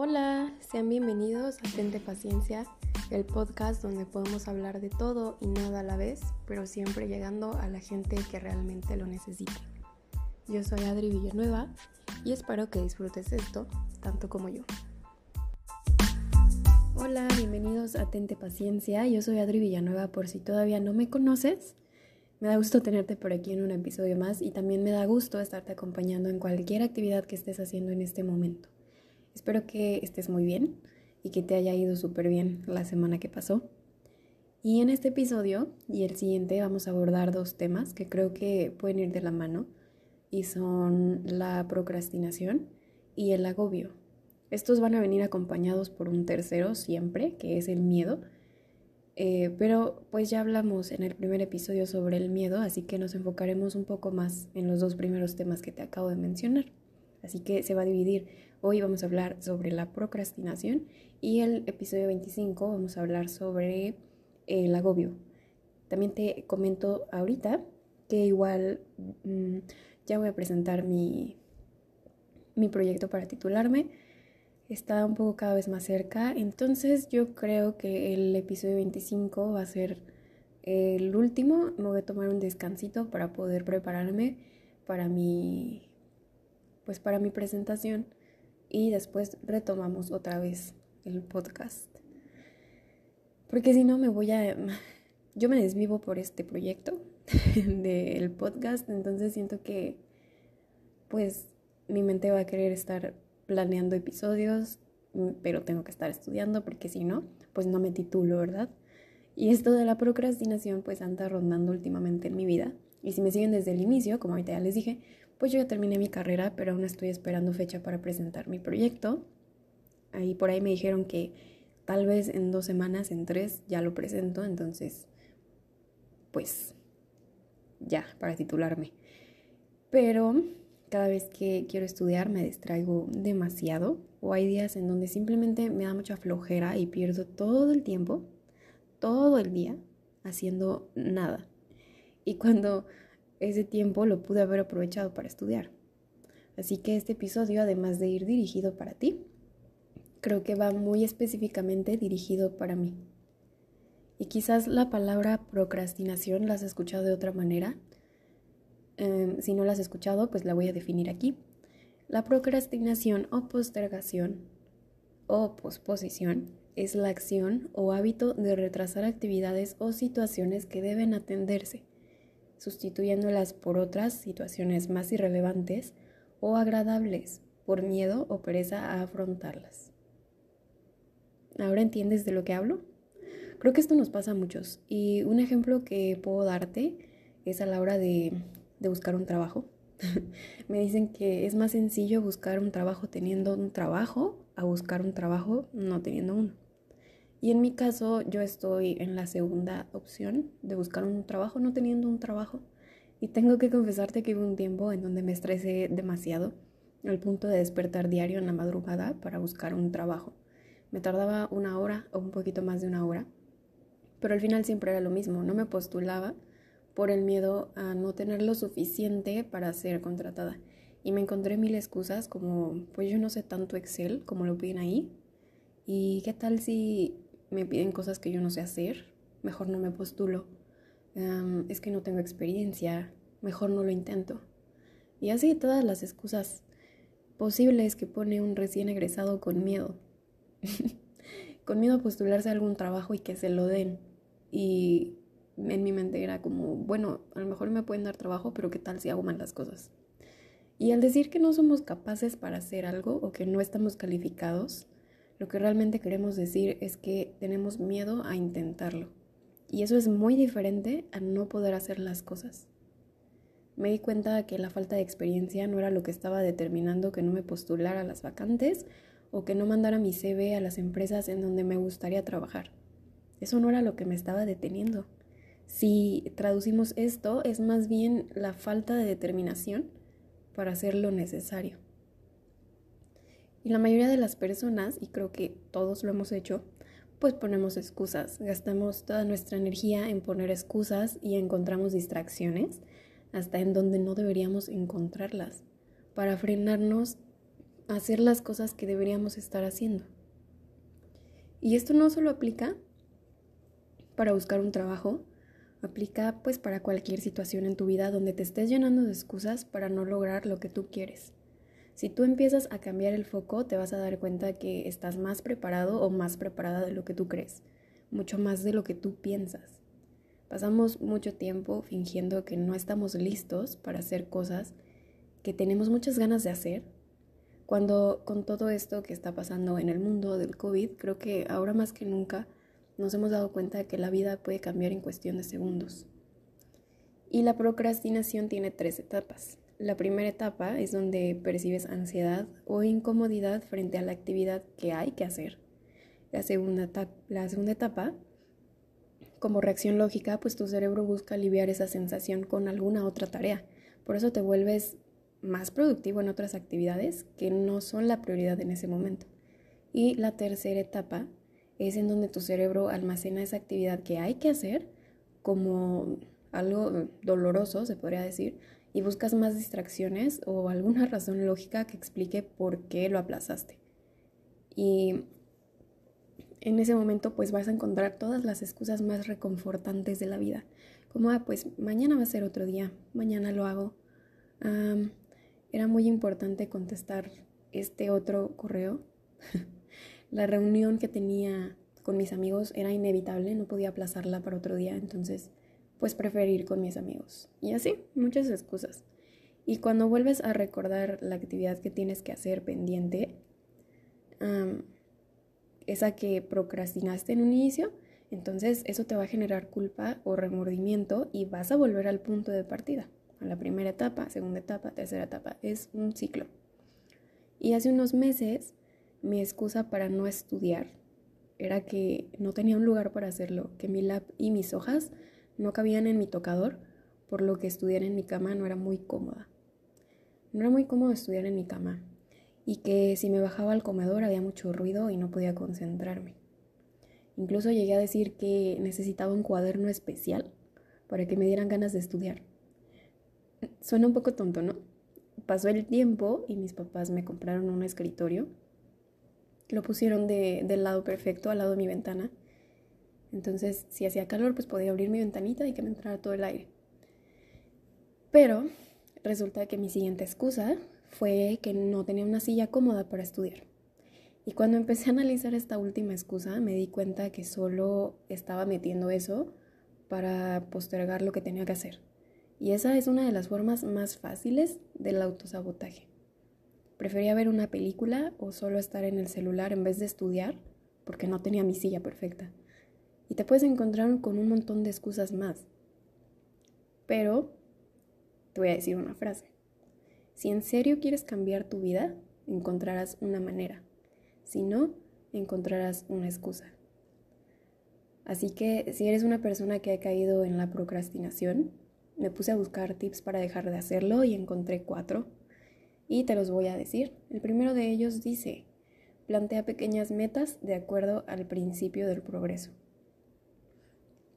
Hola, sean bienvenidos a Tente Paciencia, el podcast donde podemos hablar de todo y nada a la vez, pero siempre llegando a la gente que realmente lo necesita. Yo soy Adri Villanueva y espero que disfrutes esto tanto como yo. Hola, bienvenidos a Tente Paciencia. Yo soy Adri Villanueva por si todavía no me conoces. Me da gusto tenerte por aquí en un episodio más y también me da gusto estarte acompañando en cualquier actividad que estés haciendo en este momento. Espero que estés muy bien y que te haya ido súper bien la semana que pasó. Y en este episodio y el siguiente vamos a abordar dos temas que creo que pueden ir de la mano y son la procrastinación y el agobio. Estos van a venir acompañados por un tercero siempre, que es el miedo. Eh, pero pues ya hablamos en el primer episodio sobre el miedo, así que nos enfocaremos un poco más en los dos primeros temas que te acabo de mencionar. Así que se va a dividir. Hoy vamos a hablar sobre la procrastinación y el episodio 25 vamos a hablar sobre el agobio. También te comento ahorita que igual mm, ya voy a presentar mi, mi proyecto para titularme. Está un poco cada vez más cerca, entonces yo creo que el episodio 25 va a ser el último. Me voy a tomar un descansito para poder prepararme para mi pues para mi presentación y después retomamos otra vez el podcast. Porque si no me voy a yo me desvivo por este proyecto del podcast, entonces siento que pues mi mente va a querer estar planeando episodios, pero tengo que estar estudiando porque si no, pues no me titulo, ¿verdad? Y esto de la procrastinación pues anda rondando últimamente en mi vida. Y si me siguen desde el inicio, como ahorita ya les dije, pues yo ya terminé mi carrera, pero aún estoy esperando fecha para presentar mi proyecto. Ahí por ahí me dijeron que tal vez en dos semanas, en tres, ya lo presento, entonces, pues, ya, para titularme. Pero cada vez que quiero estudiar me distraigo demasiado o hay días en donde simplemente me da mucha flojera y pierdo todo el tiempo, todo el día, haciendo nada. Y cuando ese tiempo lo pude haber aprovechado para estudiar. Así que este episodio, además de ir dirigido para ti, creo que va muy específicamente dirigido para mí. Y quizás la palabra procrastinación la has escuchado de otra manera. Em, si no la has escuchado, pues la voy a definir aquí. La procrastinación o postergación o posposición es la acción o hábito de retrasar actividades o situaciones que deben atenderse sustituyéndolas por otras situaciones más irrelevantes o agradables por miedo o pereza a afrontarlas. ¿Ahora entiendes de lo que hablo? Creo que esto nos pasa a muchos y un ejemplo que puedo darte es a la hora de, de buscar un trabajo. Me dicen que es más sencillo buscar un trabajo teniendo un trabajo a buscar un trabajo no teniendo uno. Y en mi caso, yo estoy en la segunda opción de buscar un trabajo no teniendo un trabajo. Y tengo que confesarte que hubo un tiempo en donde me estresé demasiado, al punto de despertar diario en la madrugada para buscar un trabajo. Me tardaba una hora o un poquito más de una hora, pero al final siempre era lo mismo, no me postulaba por el miedo a no tener lo suficiente para ser contratada. Y me encontré mil excusas como, pues yo no sé tanto Excel como lo piden ahí. ¿Y qué tal si me piden cosas que yo no sé hacer, mejor no me postulo. es que no tengo experiencia, mejor no lo intento. Y así todas las excusas posibles que pone un recién egresado con miedo. con miedo a postularse a algún trabajo y que se lo den. Y en mi mente era como, bueno, a lo mejor me pueden dar trabajo, pero ¿qué tal si hago mal las cosas? Y al decir que no somos capaces para hacer algo o que no estamos calificados, lo que realmente queremos decir es que tenemos miedo a intentarlo. Y eso es muy diferente a no poder hacer las cosas. Me di cuenta que la falta de experiencia no era lo que estaba determinando que no me postulara a las vacantes o que no mandara mi CV a las empresas en donde me gustaría trabajar. Eso no era lo que me estaba deteniendo. Si traducimos esto, es más bien la falta de determinación para hacer lo necesario. Y la mayoría de las personas, y creo que todos lo hemos hecho, pues ponemos excusas, gastamos toda nuestra energía en poner excusas y encontramos distracciones hasta en donde no deberíamos encontrarlas para frenarnos hacer las cosas que deberíamos estar haciendo. Y esto no solo aplica para buscar un trabajo, aplica pues para cualquier situación en tu vida donde te estés llenando de excusas para no lograr lo que tú quieres. Si tú empiezas a cambiar el foco, te vas a dar cuenta que estás más preparado o más preparada de lo que tú crees, mucho más de lo que tú piensas. Pasamos mucho tiempo fingiendo que no estamos listos para hacer cosas que tenemos muchas ganas de hacer, cuando con todo esto que está pasando en el mundo del COVID, creo que ahora más que nunca nos hemos dado cuenta de que la vida puede cambiar en cuestión de segundos. Y la procrastinación tiene tres etapas. La primera etapa es donde percibes ansiedad o incomodidad frente a la actividad que hay que hacer. La segunda, la segunda etapa, como reacción lógica, pues tu cerebro busca aliviar esa sensación con alguna otra tarea. Por eso te vuelves más productivo en otras actividades que no son la prioridad en ese momento. Y la tercera etapa es en donde tu cerebro almacena esa actividad que hay que hacer como algo doloroso, se podría decir, y buscas más distracciones o alguna razón lógica que explique por qué lo aplazaste. Y en ese momento pues vas a encontrar todas las excusas más reconfortantes de la vida. Como, ah, pues mañana va a ser otro día, mañana lo hago. era muy importante contestar este otro correo. la reunión que tenía con mis amigos era inevitable, no podía aplazarla para otro día, entonces pues preferir con mis amigos. Y así, muchas excusas. Y cuando vuelves a recordar la actividad que tienes que hacer pendiente, esa que procrastinaste en un inicio, entonces eso te va a generar culpa o remordimiento y vas a volver al punto de partida, a la primera etapa, segunda etapa, tercera etapa. Es un ciclo. Y hace unos meses mi excusa para no estudiar era que no tenía un lugar para hacerlo, que mi lab y mis hojas no cabían en mi tocador, por lo que estudiar en mi cama no era muy cómoda. No era muy cómodo estudiar en mi cama y que si me bajaba al comedor había mucho ruido y no podía concentrarme. Incluso llegué a decir que necesitaba un cuaderno especial para que me dieran ganas de estudiar. Suena un poco tonto, ¿no? Pasó el tiempo y mis papás me compraron un escritorio. Lo pusieron de, del lado perfecto, al lado de mi ventana entonces, si hacía calor, pues podía abrir mi ventanita y que me entrara todo el aire. Pero resulta que mi siguiente excusa fue que no tenía una silla cómoda para estudiar. Y cuando empecé a analizar esta última excusa, me di cuenta que solo estaba metiendo eso para postergar lo que tenía que hacer. Y esa es una de las formas más fáciles del autosabotaje. Prefería ver una película o solo estar en el celular en vez de estudiar porque no tenía mi silla perfecta y te puedes encontrar con un montón de excusas más. Pero te voy a decir una frase. Si en serio quieres cambiar tu vida, encontrarás una manera. Si no, encontrarás una excusa. Así que si eres una persona que ha caído en la procrastinación, me puse a buscar tips para dejar de hacerlo y encontré cuatro. Y te los voy a decir. El primero de ellos dice, plantea pequeñas metas de acuerdo al principio del progreso.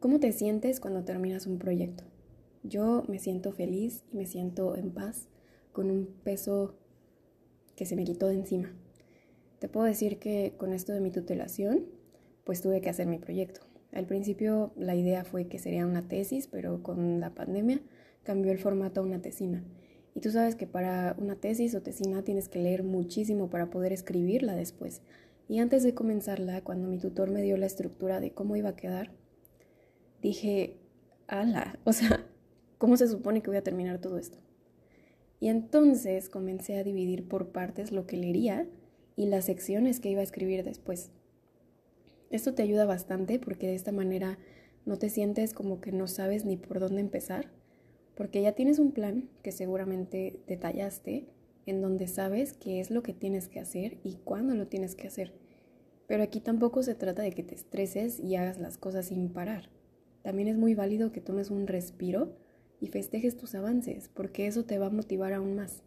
¿Cómo te sientes cuando terminas un proyecto? Yo me siento feliz y me siento en paz con un peso que se me quitó de encima. Te puedo decir que con esto de mi tutelación, pues tuve que hacer mi proyecto. Al principio la idea fue que sería una tesis, pero con la pandemia cambió el formato a una tesina. Y tú sabes que para una tesis o tesina tienes que leer muchísimo para poder escribirla después. Y antes de comenzarla, cuando mi tutor me dio la estructura de cómo iba a quedar, dije, ala, o sea, ¿cómo se supone que voy a terminar todo esto? Y entonces comencé a dividir por partes lo que leería y las secciones que iba a escribir después. Esto te ayuda bastante porque de esta manera no te sientes como que no sabes ni por dónde empezar, porque ya tienes un plan que seguramente detallaste en donde sabes qué es lo que tienes que hacer y cuándo lo tienes que hacer. Pero aquí tampoco se trata de que te estreses y hagas las cosas sin parar. También es muy válido que tomes un respiro y festejes tus avances, porque eso te va a motivar aún más.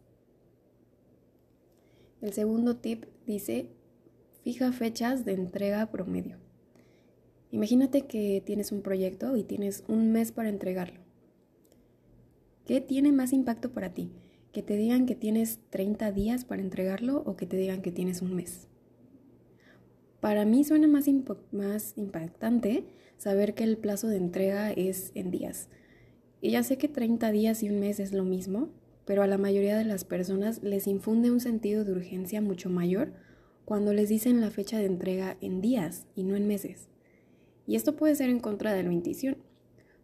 El segundo tip dice, fija fechas de entrega promedio. Imagínate que tienes un proyecto y tienes un mes para entregarlo. ¿Qué tiene más impacto para ti? que te digan que tienes 30 días para entregarlo o que te digan que tienes un mes. Para mí suena más, más impactante saber que el plazo de entrega es en días. Y ya sé que 30 días y un mes es lo mismo, pero a la mayoría de las personas les infunde un sentido de urgencia mucho mayor cuando les dicen la fecha de entrega en días y no en meses. Y esto puede ser en contra de la intuición,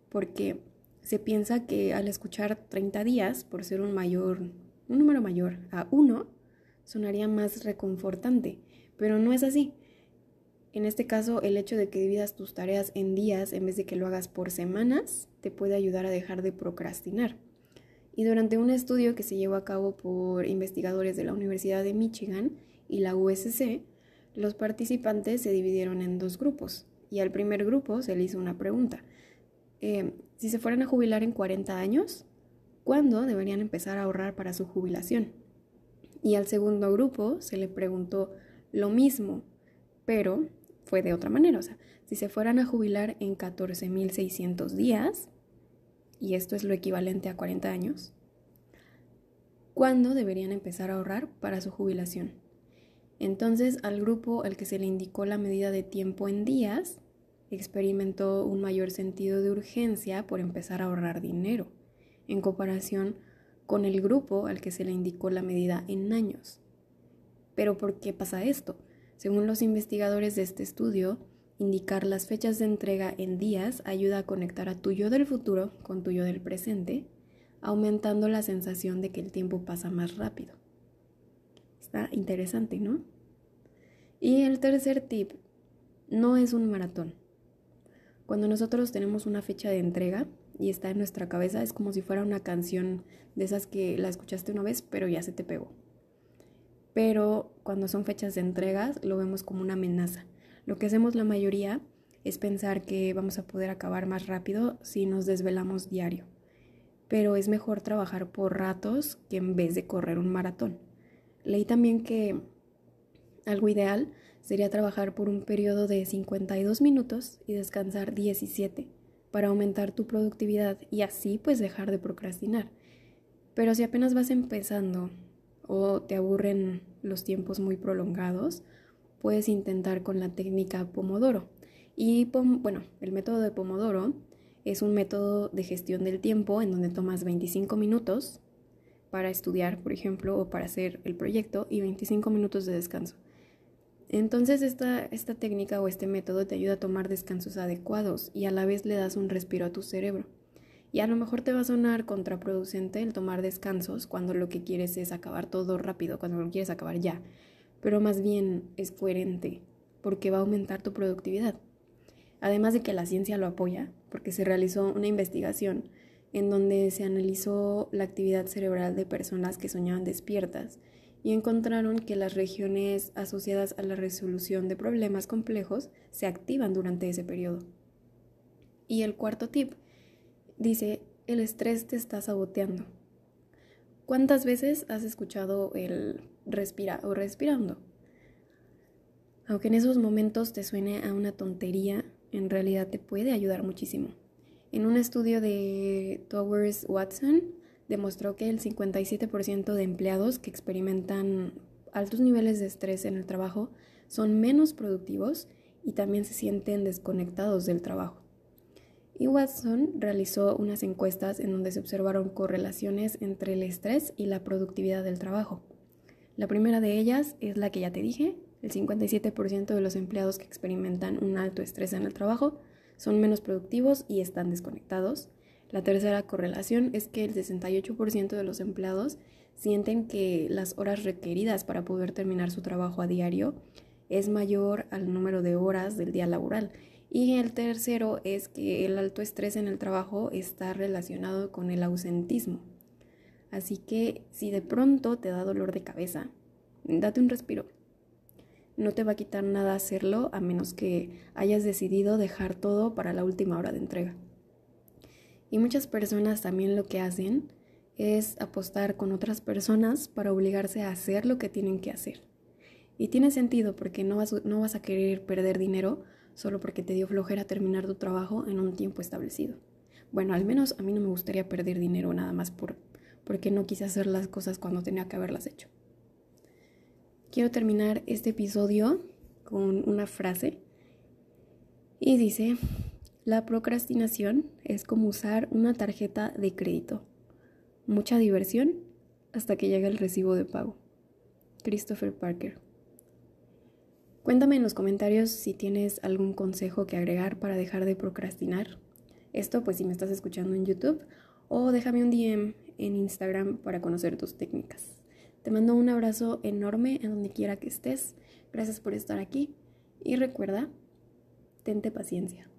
porque se piensa que al escuchar 30 días, por ser un mayor, un número mayor a 1, sonaría más reconfortante, pero no es así. En este caso, el hecho de que dividas tus tareas en días en vez de que lo hagas por semanas te puede ayudar a dejar de procrastinar. Y durante un estudio que se llevó a cabo por investigadores de la Universidad de Michigan y la USC, los participantes se dividieron en dos grupos y al primer grupo se le hizo una pregunta. Eh, si se fueran a jubilar en 40 años, ¿cuándo deberían empezar a ahorrar para su jubilación? Y al segundo grupo se le preguntó lo mismo, pero fue de otra manera. O sea, si se fueran a jubilar en 14.600 días, y esto es lo equivalente a 40 años, ¿cuándo deberían empezar a ahorrar para su jubilación? Entonces, al grupo al que se le indicó la medida de tiempo en días, experimentó un mayor sentido de urgencia por empezar a ahorrar dinero, en comparación con el grupo al que se le indicó la medida en años. Pero ¿por qué pasa esto? Según los investigadores de este estudio, indicar las fechas de entrega en días ayuda a conectar a tu yo del futuro con tu yo del presente, aumentando la sensación de que el tiempo pasa más rápido. Está interesante, ¿no? Y el tercer tip, no es un maratón. Cuando nosotros tenemos una fecha de entrega y está en nuestra cabeza, es como si fuera una canción de esas que la escuchaste una vez, pero ya se te pegó. Pero cuando son fechas de entregas, lo vemos como una amenaza. Lo que hacemos la mayoría es pensar que vamos a poder acabar más rápido si nos desvelamos diario. Pero es mejor trabajar por ratos que en vez de correr un maratón. Leí también que algo ideal sería trabajar por un periodo de 52 minutos y descansar 17 para aumentar tu productividad y así pues dejar de procrastinar. Pero si apenas vas empezando o te aburren los tiempos muy prolongados, puedes intentar con la técnica Pomodoro. Y bueno, el método de Pomodoro es un método de gestión del tiempo en donde tomas 25 minutos para estudiar, por ejemplo, o para hacer el proyecto y 25 minutos de descanso. Entonces esta, esta técnica o este método te ayuda a tomar descansos adecuados y a la vez le das un respiro a tu cerebro. Y a lo mejor te va a sonar contraproducente el tomar descansos cuando lo que quieres es acabar todo rápido, cuando lo quieres acabar ya, pero más bien es coherente porque va a aumentar tu productividad. Además de que la ciencia lo apoya, porque se realizó una investigación en donde se analizó la actividad cerebral de personas que soñaban despiertas y encontraron que las regiones asociadas a la resolución de problemas complejos se activan durante ese periodo. Y el cuarto tip dice, el estrés te está saboteando. ¿Cuántas veces has escuchado el respira o respirando? Aunque en esos momentos te suene a una tontería, en realidad te puede ayudar muchísimo. En un estudio de Towers Watson, demostró que el 57% de empleados que experimentan altos niveles de estrés en el trabajo son menos productivos y también se sienten desconectados del trabajo. Y Watson realizó unas encuestas en donde se observaron correlaciones entre el estrés y la productividad del trabajo. La primera de ellas es la que ya te dije, el 57% de los empleados que experimentan un alto estrés en el trabajo son menos productivos y están desconectados. La tercera correlación es que el 68% de los empleados sienten que las horas requeridas para poder terminar su trabajo a diario es mayor al número de horas del día laboral. Y el tercero es que el alto estrés en el trabajo está relacionado con el ausentismo. Así que si de pronto te da dolor de cabeza, date un respiro. No te va a quitar nada hacerlo a menos que hayas decidido dejar todo para la última hora de entrega. Y muchas personas también lo que hacen es apostar con otras personas para obligarse a hacer lo que tienen que hacer. Y tiene sentido porque no vas, no vas a querer perder dinero solo porque te dio flojera terminar tu trabajo en un tiempo establecido. Bueno, al menos a mí no me gustaría perder dinero nada más por, porque no quise hacer las cosas cuando tenía que haberlas hecho. Quiero terminar este episodio con una frase y dice, la procrastinación es como usar una tarjeta de crédito. Mucha diversión hasta que llega el recibo de pago. Christopher Parker. Cuéntame en los comentarios si tienes algún consejo que agregar para dejar de procrastinar. Esto pues si me estás escuchando en YouTube o déjame un DM en Instagram para conocer tus técnicas. Te mando un abrazo enorme en donde quiera que estés. Gracias por estar aquí y recuerda, tente paciencia.